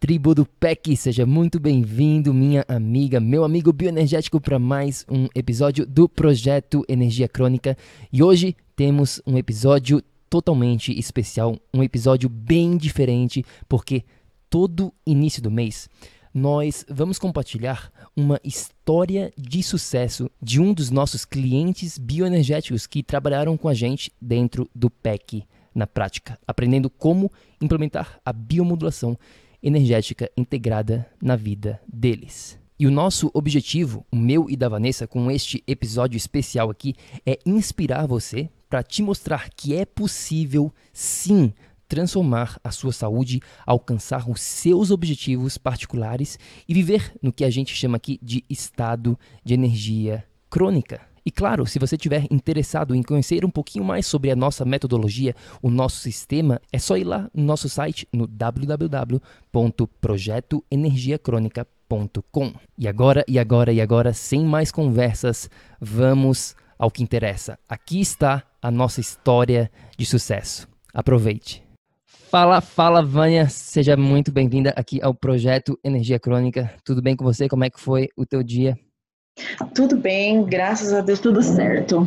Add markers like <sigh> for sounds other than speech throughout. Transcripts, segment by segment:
tribo do PEC, seja muito bem-vindo, minha amiga, meu amigo bioenergético, para mais um episódio do Projeto Energia Crônica. E hoje temos um episódio totalmente especial, um episódio bem diferente, porque todo início do mês nós vamos compartilhar uma história de sucesso de um dos nossos clientes bioenergéticos que trabalharam com a gente dentro do PEC na prática, aprendendo como implementar a biomodulação energética integrada na vida deles. E o nosso objetivo, o meu e da Vanessa, com este episódio especial aqui, é inspirar você para te mostrar que é possível, sim, transformar a sua saúde, alcançar os seus objetivos particulares e viver no que a gente chama aqui de estado de energia crônica. E claro, se você estiver interessado em conhecer um pouquinho mais sobre a nossa metodologia, o nosso sistema, é só ir lá no nosso site no www.projetoenergiacronica.com. E agora, e agora, e agora, sem mais conversas, vamos ao que interessa. Aqui está a nossa história de sucesso. Aproveite. Fala, fala, Vânia. Seja muito bem-vinda aqui ao projeto Energia Crônica. Tudo bem com você? Como é que foi o teu dia? Tudo bem, graças a Deus, tudo certo.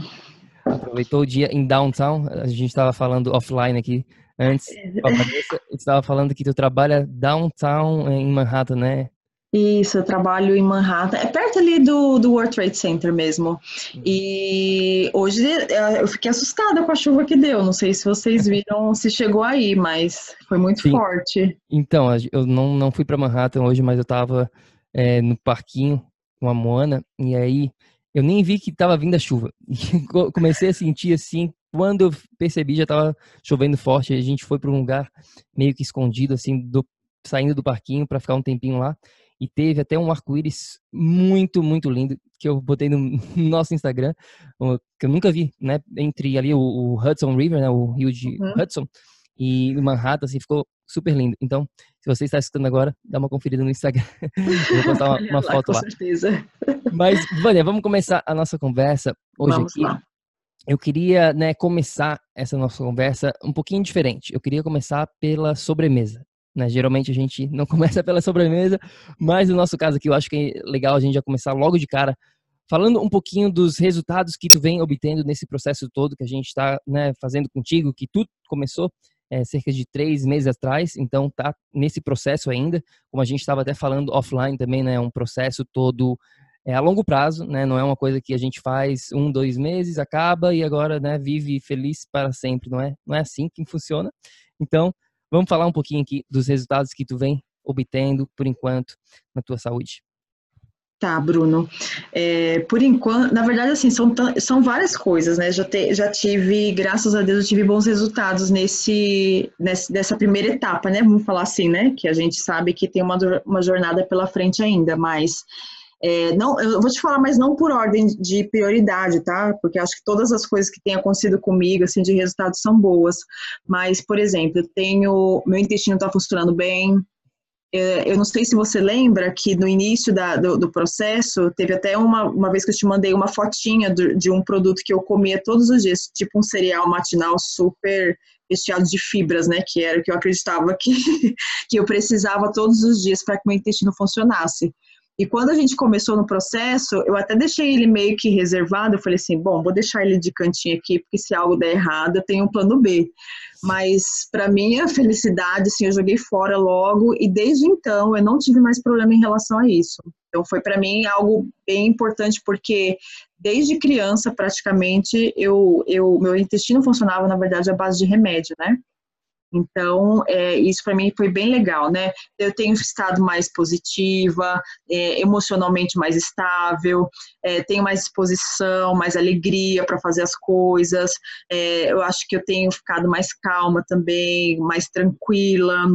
Aproveitou o dia em downtown? A gente estava falando offline aqui antes. <laughs> Você estava falando que tu trabalha downtown em Manhattan, né? Isso, eu trabalho em Manhattan, é perto ali do, do World Trade Center mesmo. E hoje é, eu fiquei assustada com a chuva que deu. Não sei se vocês viram, <laughs> se chegou aí, mas foi muito Sim. forte. Então, eu não, não fui para Manhattan hoje, mas eu estava é, no parquinho com a Moana, e aí eu nem vi que estava vindo a chuva. <laughs> E comecei a sentir assim, quando eu percebi já estava chovendo forte, a gente foi para um lugar meio que escondido, assim, do, saindo do parquinho para ficar um tempinho lá. E teve até um arco-íris muito, muito lindo, que eu botei no, <laughs> nosso Instagram, que eu nunca vi, né? Entre ali o, o Hudson River, né? O rio de uhum. Hudson, e Manhattan, assim, ficou super lindo. Então, se você está escutando agora, dá uma conferida no Instagram. <laughs> Eu vou postar uma, uma lá, foto com lá. Certeza. <laughs> Mas, Vânia, vamos começar a nossa conversa hoje vamos aqui. Lá. Eu queria né, começar essa nossa conversa um pouquinho diferente. Eu queria começar pela sobremesa. Né? Geralmente a gente não <laughs> começa pela sobremesa, mas no nosso caso aqui eu acho que é legal a gente já começar logo de cara falando um pouquinho dos resultados que tu vem obtendo nesse processo todo que a gente está né, fazendo contigo, que tu começou é, cerca de três meses atrás, então tá nesse processo ainda, como a gente estava até falando offline também, né, é um processo todo é, a longo prazo, né, não é uma coisa que a gente faz um, dois meses, acaba e agora, né, vive feliz para sempre, não é, não é assim que funciona. Então, vamos falar um pouquinho aqui dos resultados que tu vem obtendo por enquanto na tua saúde. Tá, Bruno. É, por enquanto, na verdade, assim, são, são várias coisas, né? Já, te, já tive, graças a Deus, eu tive bons resultados nesse, nesse, nessa primeira etapa, né? Vamos falar assim, né? Que a gente sabe que tem uma, uma jornada pela frente ainda, mas é, não, eu vou te falar, mas não por ordem de prioridade, tá? Porque acho que todas as coisas que têm acontecido comigo, assim, de resultados são boas. Mas, por exemplo, eu tenho, meu intestino está funcionando bem, eu não sei se você lembra que no início da, do, do, processo, teve até uma, uma vez que eu te mandei uma fotinha do, de um produto que eu comia todos os dias, tipo um cereal matinal super recheados de fibras, né? Que era o que eu acreditava que, <laughs> que eu precisava todos os dias para que meu intestino funcionasse. E quando a gente começou no processo, eu até deixei ele meio que reservado. Eu falei assim: bom, vou deixar ele de cantinho aqui, porque se algo der errado, eu tenho um plano B. Mas, para minha felicidade, assim, eu joguei fora logo. E desde então, eu não tive mais problema em relação a isso. Então, foi para mim algo bem importante, porque desde criança, praticamente, eu, eu, meu intestino funcionava, na verdade, à base de remédio, né? Então, é, isso para mim foi bem legal, né? Eu tenho estado mais positiva, é, emocionalmente mais estável, é, tenho mais disposição, mais alegria para fazer as coisas. É, eu acho que eu tenho ficado mais calma também, mais tranquila.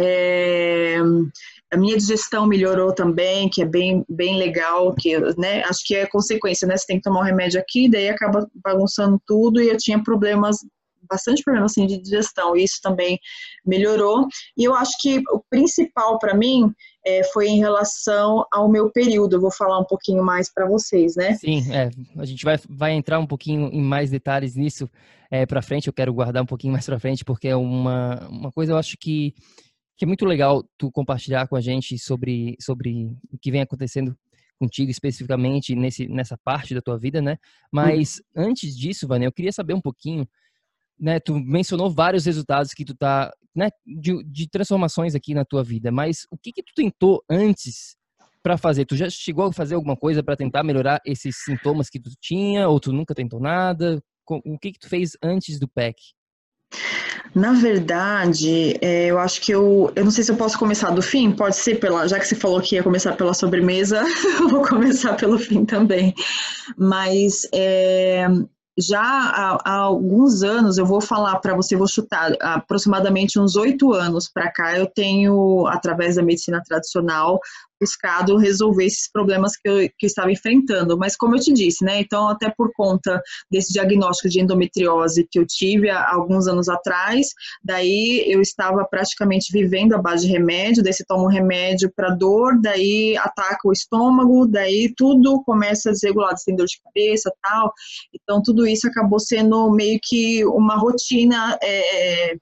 É, a minha digestão melhorou também, que é bem, bem legal, que, né, acho que é consequência, né, você tem que tomar um remédio aqui, daí acaba bagunçando tudo, e eu tinha problemas bastante problema assim, de digestão, e isso também melhorou. E eu acho que o principal para mim é, foi em relação ao meu período. Eu vou falar um pouquinho mais para vocês, né? Sim, é, a gente vai, vai entrar um pouquinho em mais detalhes nisso é, para frente. Eu quero guardar um pouquinho mais para frente, porque é uma, uma coisa eu acho que, que é muito legal tu compartilhar com a gente sobre, sobre o que vem acontecendo contigo especificamente nesse, nessa parte da tua vida, né? Mas hum. antes disso, Vânia, eu queria saber um pouquinho né, tu mencionou vários resultados que tu tá, né, de, de transformações aqui na tua vida, mas o que que tu tentou antes para fazer? Tu já chegou a fazer alguma coisa para tentar melhorar esses sintomas que tu tinha ou tu nunca tentou nada? O que que tu fez antes do PEC? Na verdade, é, eu acho que eu, eu não sei se eu posso começar do fim, pode ser pela, já que você falou que ia começar pela sobremesa, <laughs> eu vou começar pelo fim também. Mas é, já há, há, alguns anos, eu vou falar para você, vou chutar, aproximadamente uns oito anos para cá, eu tenho, através da medicina tradicional, buscado resolver esses problemas que eu, que eu estava enfrentando. Mas como eu te disse, né? Então, até por conta desse diagnóstico de endometriose que eu tive há alguns anos atrás, daí eu estava praticamente vivendo à base de remédio, daí você toma um remédio para dor, daí ataca o estômago, daí tudo começa a desregular, você tem dor de cabeça tal. Então, tudo isso acabou sendo meio que uma rotina é,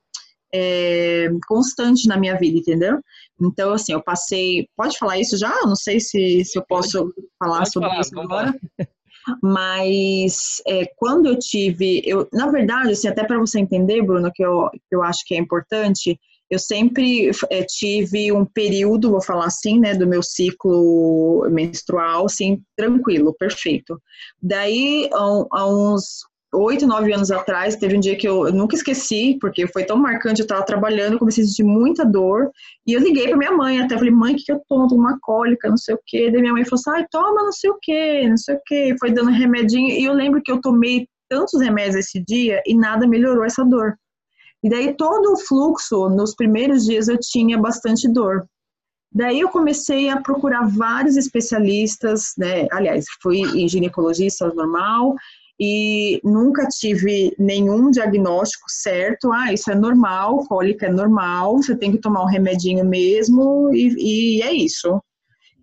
é, constante na minha vida, entendeu? Então, assim, eu passei. Pode falar isso já? não sei se, se eu posso falar pode sobre falar, isso agora. <laughs> Mas é, quando eu tive. Eu, na verdade, assim, até para você entender, Bruno, que eu, que eu acho que é importante, eu sempre é, tive um período, vou falar assim, né, do meu ciclo menstrual, assim, tranquilo, perfeito. Daí, há uns oito, nove anos atrás, teve um dia que eu, eu, nunca esqueci, porque foi tão marcante, eu estava trabalhando, comecei a sentir muita dor, e eu liguei para minha mãe, até falei, mãe, o que, que eu tomo? Uma cólica, não sei o quê. Daí minha mãe falou assim, ah, toma não sei o quê, não sei o quê. Foi dando remedinho, e eu lembro que eu tomei tantos remédios esse dia, e nada melhorou essa dor. E daí todo o fluxo, nos primeiros dias eu tinha bastante dor. Daí eu comecei a procurar vários especialistas, né? Aliás, fui em ginecologista normal, e nunca tive nenhum diagnóstico certo. Ah, isso é normal, cólica é normal, você tem que tomar um remedinho mesmo e, e é isso.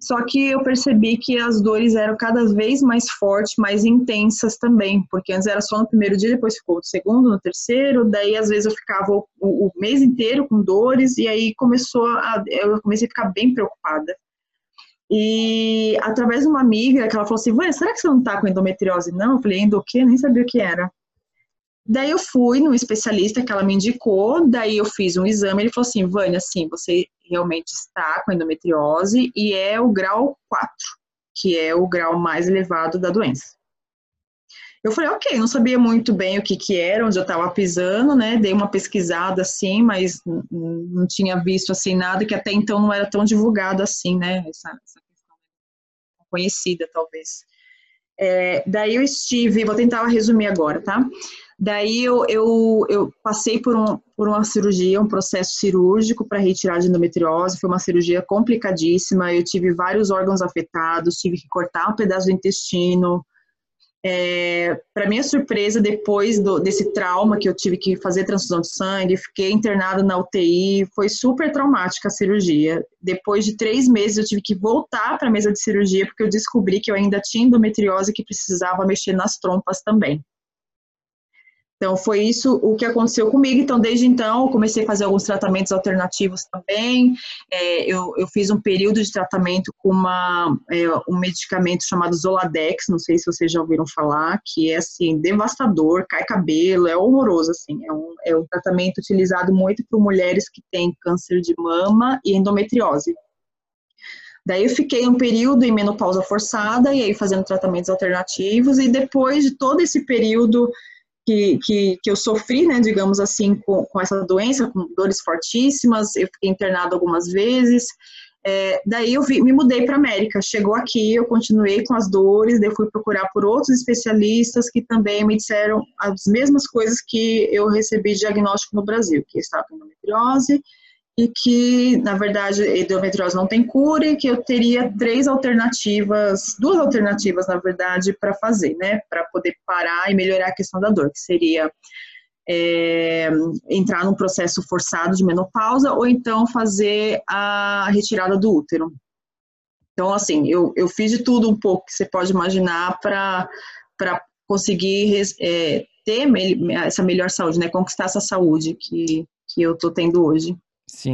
Só que eu percebi que as dores eram cada vez mais fortes, mais intensas também, porque antes era só no primeiro dia, depois ficou no segundo, no terceiro, daí às vezes eu ficava o, o mês inteiro com dores e aí começou a, eu comecei a ficar bem preocupada. E através de uma amiga, que ela falou assim, será que você não tá com endometriose? Não, eu falei, endo o quê? Nem sabia o que era. Daí eu fui no especialista que ela me indicou, daí eu fiz um exame, ele falou assim, Vânia, sim, você realmente está com endometriose e é o grau 4, que é o grau mais elevado da doença. Eu falei, ok, não sabia muito bem o que que era, onde eu estava pisando, né? Dei uma pesquisada assim, mas não tinha visto assim nada que até então não era tão divulgado assim, né? Essa, essa conhecida, talvez. É, daí eu estive, vou tentar resumir agora, tá? Daí eu, eu, eu passei por, um, por uma cirurgia, um processo cirúrgico para retirar de endometriose. Foi uma cirurgia complicadíssima. Eu tive vários órgãos afetados, tive que cortar um pedaço do intestino, é, para minha surpresa, depois do, desse trauma que eu tive que fazer transfusão de sangue, fiquei internada na UTI, foi super traumática a cirurgia. Depois de três meses, eu tive que voltar para a mesa de cirurgia porque eu descobri que eu ainda tinha endometriose que precisava mexer nas trompas também. Então, foi isso o que aconteceu comigo. Então, desde então, eu comecei a fazer alguns tratamentos alternativos também. É, eu, eu, fiz um período de tratamento com uma, é, um medicamento chamado Zoladex, não sei se vocês já ouviram falar, que é, assim, devastador, cai cabelo, é horroroso, assim. É um, é um tratamento utilizado muito por mulheres que têm câncer de mama e endometriose. Daí eu fiquei um período em menopausa forçada e aí fazendo tratamentos alternativos e depois de todo esse período que, que, que eu sofri, né, digamos assim, com, com essa doença, com dores fortíssimas, eu fiquei internada algumas vezes, é, daí eu vi, me mudei para América. Chegou aqui, eu continuei com as dores, daí fui procurar por outros especialistas que também me disseram as mesmas coisas que eu recebi diagnóstico no Brasil, que estava com endometriose e que, na verdade, endometriose não tem cura e que eu teria três alternativas, duas alternativas, na verdade, para fazer, né, para poder parar e melhorar a questão da dor, que seria é, entrar num processo forçado de menopausa ou então fazer a retirada do útero. Então, assim, eu, eu fiz de tudo um pouco que você pode imaginar para conseguir é, ter essa melhor saúde, né, conquistar essa saúde que, que eu estou tendo hoje. Sim.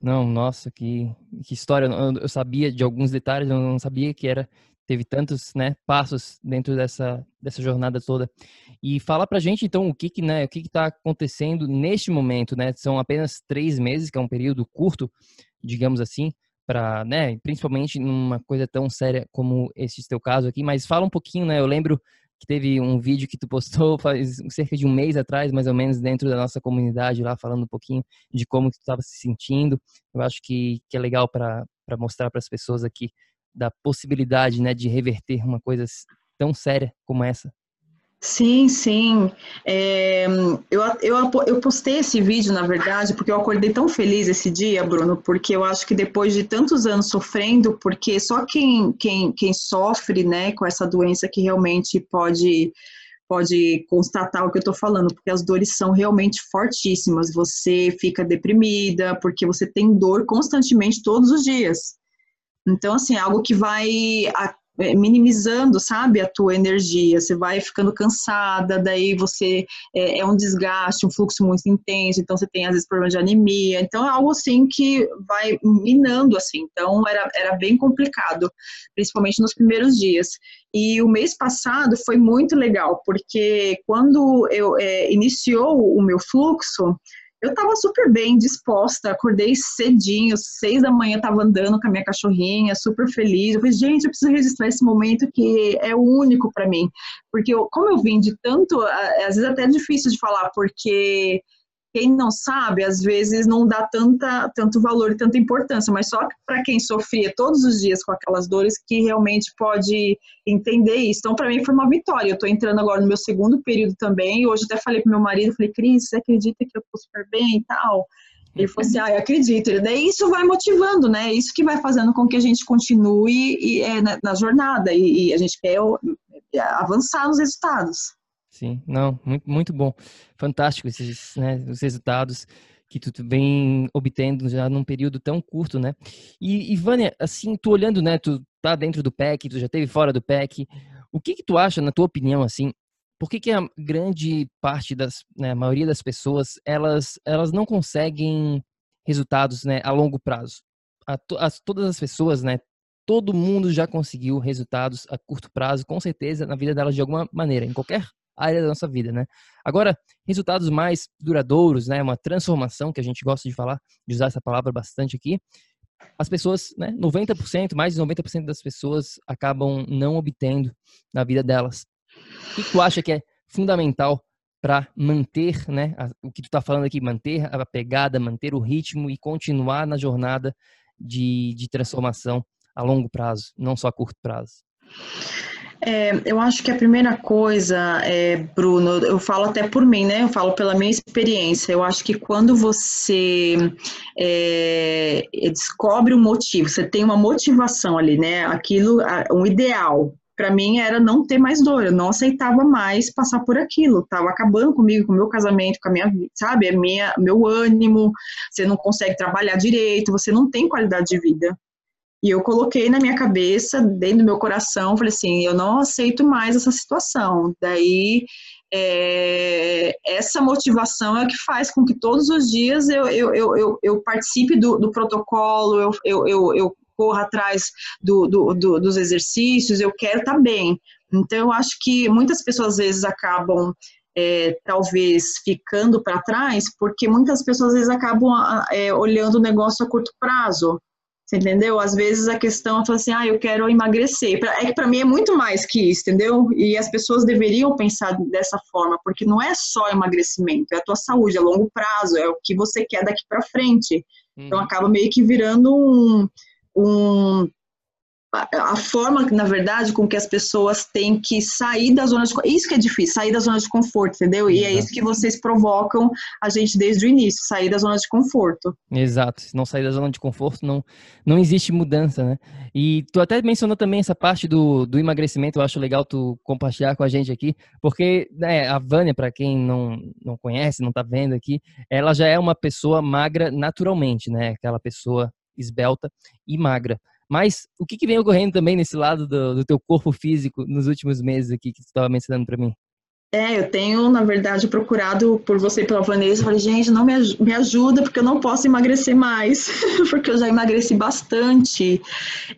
Não, nossa, que, que história. Eu, eu sabia de alguns detalhes, eu não sabia que era teve tantos né, passos dentro dessa, dessa jornada toda. E fala pra gente, então, o que que, né, o que que tá acontecendo neste momento, né? São apenas três meses, que é um período curto, digamos assim, para, né, principalmente numa coisa tão séria como esse teu caso aqui, mas fala um pouquinho, né? Eu lembro que teve um vídeo que tu postou <laughs> faz cerca de um mês atrás, mais ou menos, dentro da nossa comunidade lá, falando um pouquinho de como tu estava se sentindo. Eu acho que, que é legal para mostrar para as pessoas aqui da possibilidade, né, de reverter uma coisa tão séria como essa. Sim, sim. É, eu, eu, eu postei esse vídeo, na verdade, porque eu acordei tão feliz esse dia, Bruno, porque eu acho que depois de tantos anos sofrendo, porque só quem, quem, quem sofre né, com essa doença que realmente pode pode constatar o que eu estou falando, porque as dores são realmente fortíssimas. Você fica deprimida, porque você tem dor constantemente todos os dias. Então, assim, é algo que vai minimizando, sabe, a tua energia. Você vai ficando cansada, daí você é, é, um desgaste, um fluxo muito intenso. Então você tem às vezes problema de anemia. Então é algo assim que vai minando assim. Então era, era bem complicado, principalmente nos primeiros dias. E o mês passado foi muito legal porque quando eu é, iniciou o meu fluxo eu estava super bem disposta, acordei cedinho, seis da manhã estava andando com a minha cachorrinha, super feliz. Eu falei, gente, eu preciso registrar esse momento que é único para mim, porque eu, como eu vim de tanto, às vezes até é difícil de falar, porque quem não sabe, às vezes não dá tanta, tanto valor e tanta importância, mas só para quem sofria todos os dias com aquelas dores que realmente pode entender isso. Então, para mim foi uma vitória. Eu estou entrando agora no meu segundo período também. Hoje até falei para meu marido, falei, Cris, você acredita que eu estou super bem e tal? Ele falou assim, ah, eu acredito. Daí isso vai motivando, né? Isso que vai fazendo com que a gente continue e, é, na, na, jornada e, e a gente quer avançar nos resultados. Sim, não, muito, muito bom. Fantástico esses, né, os resultados que tu, vem obtendo já num período tão curto, né? E, e Vânia, assim, tu olhando, né, tu tá dentro do PEC, tu já teve fora do PEC, o que que tu acha, na tua opinião, assim, por que que a grande parte das, né, a maioria das pessoas, elas, elas não conseguem resultados, né, a longo prazo? A, a, todas as pessoas, né, todo mundo já conseguiu resultados a curto prazo, com certeza, na vida delas de alguma maneira, em qualquer área da nossa vida, né? Agora, resultados mais duradouros, né? Uma transformação que a gente gosta de falar, de usar essa palavra bastante aqui. As pessoas, né? 90%, mais de 90% das pessoas acabam não obtendo na vida delas. O que tu acha que é fundamental para manter, né? O que tu está falando aqui, manter a pegada, manter o ritmo e continuar na jornada de, de transformação a longo prazo, não só a curto prazo? É, eu acho que a primeira coisa, é, Bruno, eu falo até por mim, né? Eu falo pela minha experiência. Eu acho que quando você é, descobre um motivo, você tem uma motivação ali, né? Aquilo, um ideal. Para mim era não ter mais dor, eu não aceitava mais passar por aquilo, tava acabando comigo, com o meu casamento, com a minha, sabe, a minha, meu ânimo, você não consegue trabalhar direito, você não tem qualidade de vida. E eu coloquei na minha cabeça, dentro do meu coração, falei assim, eu não aceito mais essa situação. Daí é, essa motivação é o que faz com que todos os dias eu, eu, eu, eu, eu participe do, do protocolo, eu, eu, eu, eu corra atrás do, do, do, dos exercícios, eu quero estar tá bem. Então, eu acho que muitas pessoas às vezes acabam é, talvez ficando para trás, porque muitas pessoas às vezes acabam é, olhando o negócio a curto prazo. Você entendeu? Às vezes a questão é assim, ah, eu quero emagrecer. É que para mim é muito mais que isso, entendeu? E as pessoas deveriam pensar dessa forma, porque não é só emagrecimento, é a tua saúde a longo prazo, é o que você quer daqui para frente. Então uhum. acaba meio que virando um, um a forma, na verdade, com que as pessoas têm que sair da zona de isso que é difícil, sair da zona de conforto, entendeu? E é isso que vocês provocam a gente desde o início, sair da zona de conforto. Exato. Se não sair da zona de conforto, não, não existe mudança, né? E tu até mencionou também essa parte do, do emagrecimento, eu acho legal tu compartilhar com a gente aqui, porque né, a Vânia, para quem não, não conhece, não tá vendo aqui, ela já é uma pessoa magra naturalmente, né? Aquela pessoa esbelta e magra. Mas o que, que vem ocorrendo também nesse lado do, do teu corpo físico nos últimos meses aqui que tu estava mencionando para mim? É, eu tenho, na verdade, procurado por você e pela Vanessa. Falei, gente, não me, me ajuda, porque eu não posso emagrecer mais, <laughs> porque eu já emagreci bastante.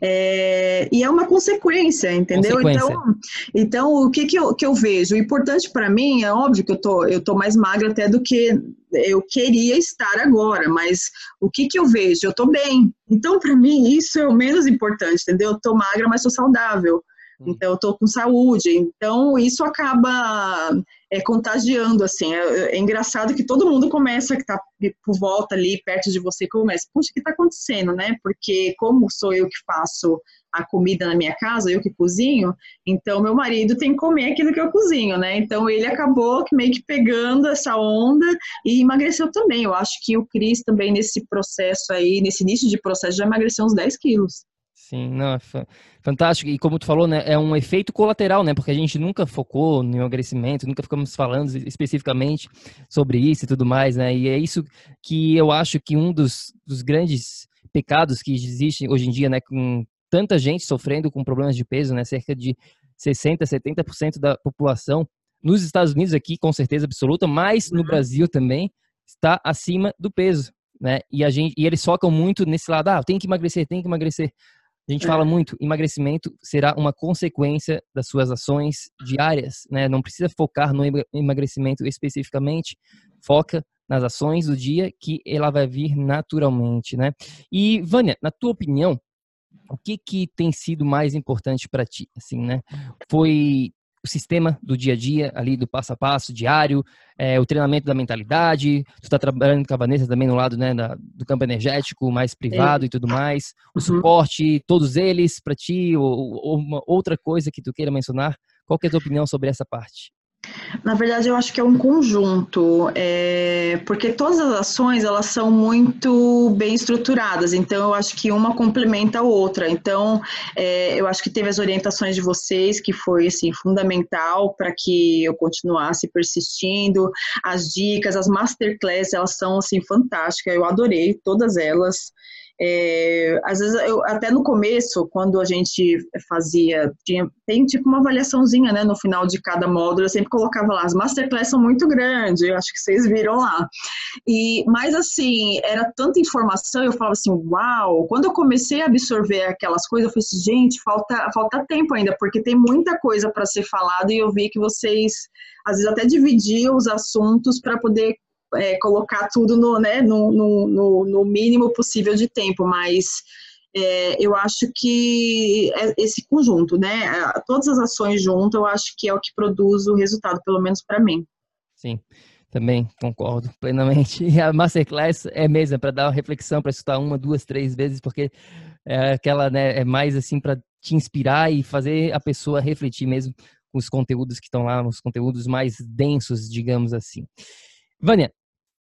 É, e é uma consequência, entendeu? Consequência. Então, então, o que, que, eu, que eu vejo? O importante para mim, é óbvio que eu tô, eu tô mais magra até do que eu queria estar agora, mas o que, que eu vejo? Eu tô bem. Então, para mim, isso é o menos importante, entendeu? Eu tô magra, mas tô saudável. Então, eu estou com saúde. Então, isso acaba é, contagiando, assim. É, é, engraçado que todo mundo começa, que está por volta ali, perto de você, começa, puxa, o que está acontecendo, né? Porque como sou eu que faço a comida na minha casa, eu que cozinho, então meu marido tem que comer aquilo que eu cozinho, né? Então ele acabou meio que pegando essa onda e emagreceu também. Eu acho que o Cris também nesse processo aí, nesse início de processo, já emagreceu uns 10 quilos. Sim, não, é fantástico. E como tu falou, né, é um efeito colateral, né? Porque a gente nunca focou no emagrecimento, nunca ficamos falando especificamente sobre isso e tudo mais, né? E é isso que eu acho que um dos, dos grandes pecados que existem hoje em dia, né, com tanta gente sofrendo com problemas de peso, né? Cerca de 60, 70% da população nos Estados Unidos aqui, com certeza absoluta, mas no uhum. Brasil também está acima do peso, né? E a gente e eles focam muito nesse lado, ah, tem que emagrecer, tem que emagrecer. A gente fala muito, emagrecimento será uma consequência das suas ações diárias, né? Não precisa focar no emagrecimento especificamente, foca nas ações do dia que ela vai vir naturalmente, né? E Vânia, na tua opinião, o que que tem sido mais importante para ti, assim, né? Foi o sistema do dia a dia, ali do passo a passo, diário, é, o treinamento da mentalidade, tu está trabalhando com a Vanessa também no lado né, da, do campo energético, mais privado é. e tudo mais, o uhum. suporte, todos eles para ti, ou, ou, uma outra coisa que tu queira mencionar, qual que é a tua opinião sobre essa parte? Na verdade, eu acho que é um conjunto, é, porque todas as ações elas são muito bem estruturadas, então eu acho que uma complementa a outra. Então, é, eu acho que teve as orientações de vocês, que foi assim, fundamental para que eu continuasse persistindo. As dicas, as masterclass, elas são assim, fantásticas, eu adorei todas elas. É, às vezes, eu, até no começo, quando a gente fazia, tinha, tem tipo uma avaliaçãozinha, né, no final de cada módulo, eu sempre colocava lá, as masterclass são muito grandes, eu acho que vocês viram lá. E, mas assim, era tanta informação, eu falava assim, uau, quando eu comecei a absorver aquelas coisas, eu falei assim, gente, falta, falta tempo ainda, porque tem muita coisa para ser falado e eu vi que vocês, às vezes, até dividiam os assuntos para poder é, colocar tudo no, né, no, no, no, mínimo possível de tempo, mas é, eu acho que é esse conjunto, né, todas as ações juntas, eu acho que é o que produz o resultado, pelo menos para mim. Sim. Também concordo plenamente. <laughs> E a Masterclass é mesmo, é para dar uma reflexão, para escutar uma, duas, três vezes, porque é aquela, né, é mais assim para te inspirar e fazer a pessoa refletir mesmo os conteúdos que estão lá, os conteúdos mais densos, digamos assim. Vânia,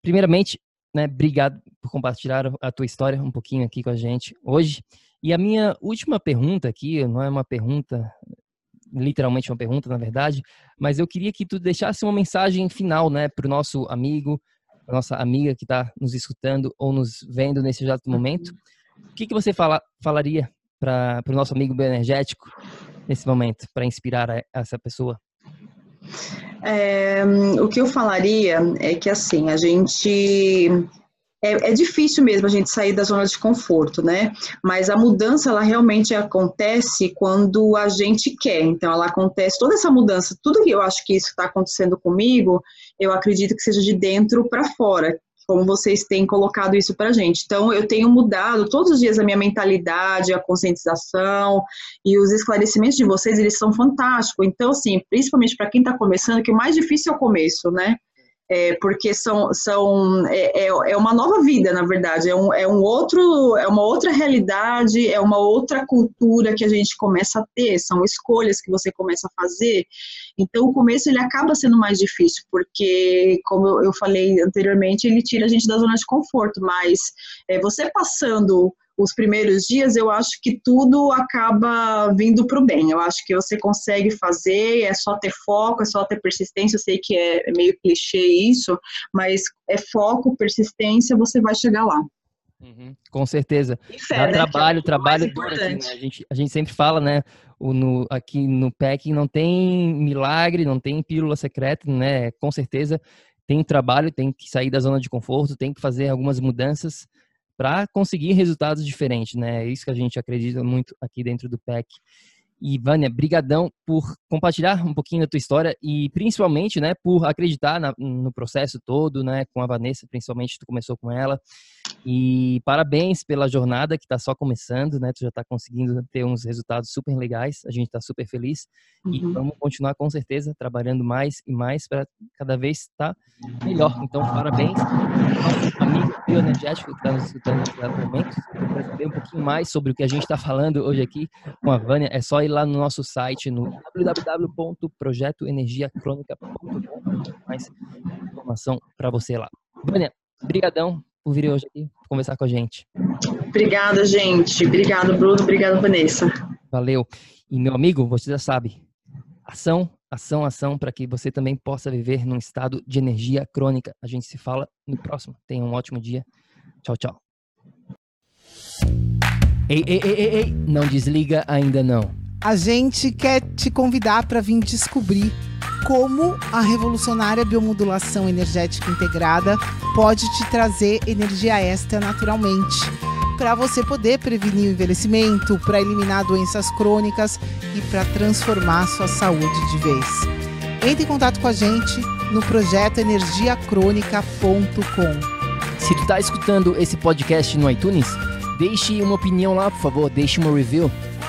primeiramente, né, obrigado por compartilhar a tua história um pouquinho aqui com a gente hoje. E a minha última pergunta aqui, não é uma pergunta, literalmente uma pergunta, na verdade, mas eu queria que tu deixasse uma mensagem final, né, para o nosso amigo, para nossa amiga que está nos escutando ou nos vendo nesse exato momento. O que, que você fala, falaria para o nosso amigo bioenergético nesse momento, para inspirar a, essa pessoa? É, o que eu falaria é que assim, a gente é, é, difícil mesmo a gente sair da zona de conforto, né? Mas a mudança, ela realmente acontece quando a gente quer. Então, ela acontece, toda essa mudança, tudo que eu acho que isso está acontecendo comigo, eu acredito que seja de dentro para fora, como vocês têm colocado isso para gente. Então, eu tenho mudado todos os dias a minha mentalidade, a conscientização e os esclarecimentos de vocês, eles são fantásticos. Então, assim, principalmente para quem está começando, que o mais difícil é o começo, né? É, porque são, são é, é, é uma nova vida, na verdade, é um, é um outro, é uma outra realidade, é uma outra cultura que a gente começa a ter, são escolhas que você começa a fazer. Então, o começo ele acaba sendo mais difícil, porque, como eu falei anteriormente, ele tira a gente da zona de conforto, mas é, você passando os primeiros dias, eu acho que tudo acaba vindo para o bem. Eu acho que você consegue fazer, é só ter foco, é só ter persistência. Eu sei que é meio clichê isso, mas é foco, persistência, você vai chegar lá. Uhum, com certeza. Fé, né, é trabalho, é trabalho duro aqui, né? a, gente, a gente sempre fala, né? O, no, aqui no PEC não tem milagre, não tem pílula secreta, né? Com certeza tem trabalho, tem que sair da zona de conforto, tem que fazer algumas mudanças para conseguir resultados diferentes, né? É isso que a gente acredita muito aqui dentro do PEC. E Vânia, brigadão por compartilhar um pouquinho da tua história e principalmente, né, por acreditar na, no processo todo, né, com a Vanessa, principalmente tu começou com ela. E parabéns pela jornada que está só começando, né? Tu já está conseguindo ter uns resultados super legais. A gente está super feliz uhum. e vamos continuar com certeza trabalhando mais e mais para cada vez estar tá melhor. Então, parabéns, nosso amigo bioenergético que está nos escutando nesse momento. Para saber um pouquinho mais sobre o que a gente está falando hoje aqui com a Vânia, é só ir lá no nosso site no www.projetoenergiacronica.com mais informação para você lá. Vânia, brigadão por vir hoje aqui conversar com a gente. Obrigada, gente. Obrigado, Bruno. Obrigado, Vanessa. Valeu. E meu amigo, você já sabe, ação, ação, ação, para que você também possa viver num estado de energia crônica. A gente se fala no próximo. Tenha um ótimo dia. Tchau, tchau. Ei, ei, ei, ei, ei, não desliga ainda não. A gente quer te convidar para vir descobrir como a revolucionária biomodulação energética integrada pode te trazer energia extra naturalmente, para você poder prevenir o envelhecimento, para eliminar doenças crônicas e para transformar sua saúde de vez. Entre em contato com a gente no projeto energiacrônica.com. Se tu tá escutando esse podcast no iTunes, deixe uma opinião lá, por favor, deixe uma review.